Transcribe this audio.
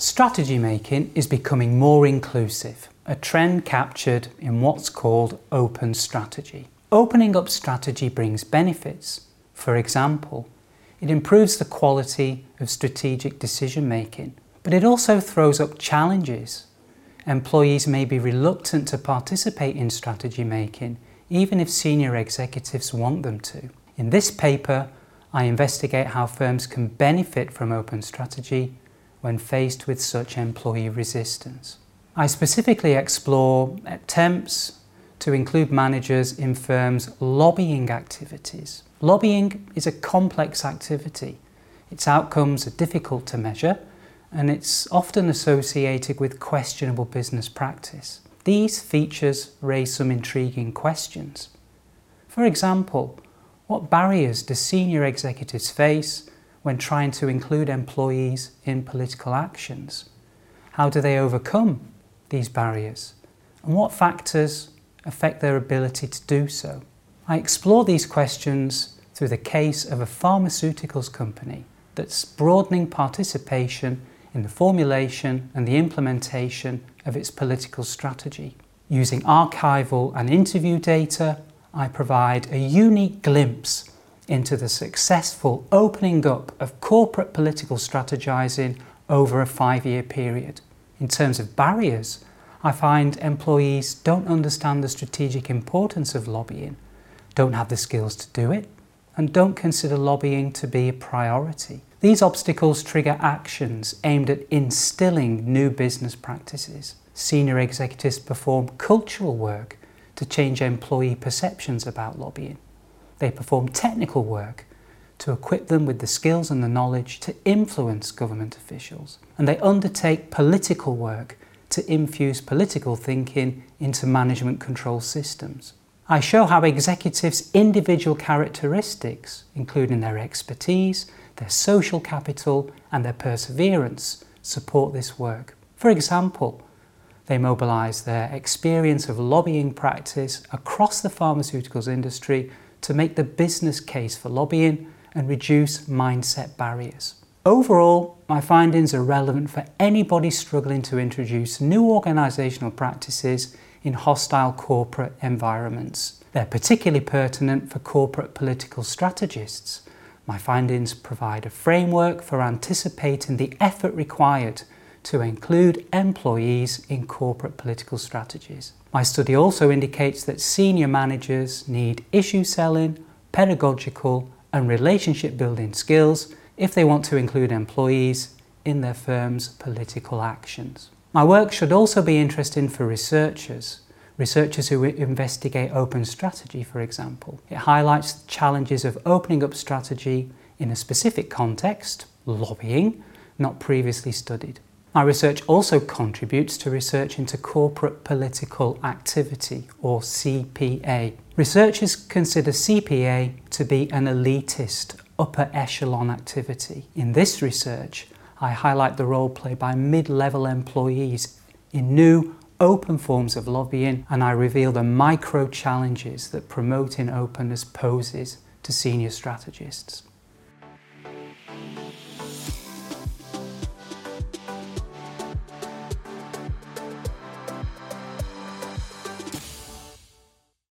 Strategy making is becoming more inclusive, a trend captured in what's called open strategy. Opening up strategy brings benefits. For example, it improves the quality of strategic decision making, but it also throws up challenges. Employees may be reluctant to participate in strategy making, even if senior executives want them to. In this paper, I investigate how firms can benefit from open strategy when faced with such employee resistance. I specifically explore attempts to include managers in firms' lobbying activities. Lobbying is a complex activity. Its outcomes are difficult to measure and it's often associated with questionable business practice. These features raise some intriguing questions. For example, what barriers do senior executives face when trying to include employees in political actions? How do they overcome these barriers? And what factors affect their ability to do so? I explore these questions through the case of a pharmaceuticals company that's broadening participation in the formulation and the implementation of its political strategy. Using archival and interview data, I provide a unique glimpse into the successful opening up of corporate political strategizing over a five year period. In terms of barriers, I find employees don't understand the strategic importance of lobbying, don't have the skills to do it, and don't consider lobbying to be a priority. These obstacles trigger actions aimed at instilling new business practices. Senior executives perform cultural work to change employee perceptions about lobbying. They perform technical work to equip them with the skills and the knowledge to influence government officials. And they undertake political work to infuse political thinking into management control systems. I show how executives' individual characteristics, including their expertise, their social capital, and their perseverance, support this work. For example, they mobilise their experience of lobbying practice across the pharmaceuticals industry to make the business case for lobbying and reduce mindset barriers. Overall, my findings are relevant for anybody struggling to introduce new organisational practices in hostile corporate environments. They're particularly pertinent for corporate political strategists. My findings provide a framework for anticipating the effort required to include employees in corporate political strategies. My study also indicates that senior managers need issue selling, pedagogical, and relationship building skills if they want to include employees in their firm's political actions. My work should also be interesting for researchers, researchers who investigate open strategy, for example. It highlights the challenges of opening up strategy in a specific context, lobbying, not previously studied. My research also contributes to research into corporate political activity, or CPA. Researchers consider CPA to be an elitist, upper echelon activity. In this research, I highlight the role played by mid level employees in new, open forms of lobbying, and I reveal the micro challenges that promoting openness poses to senior strategists.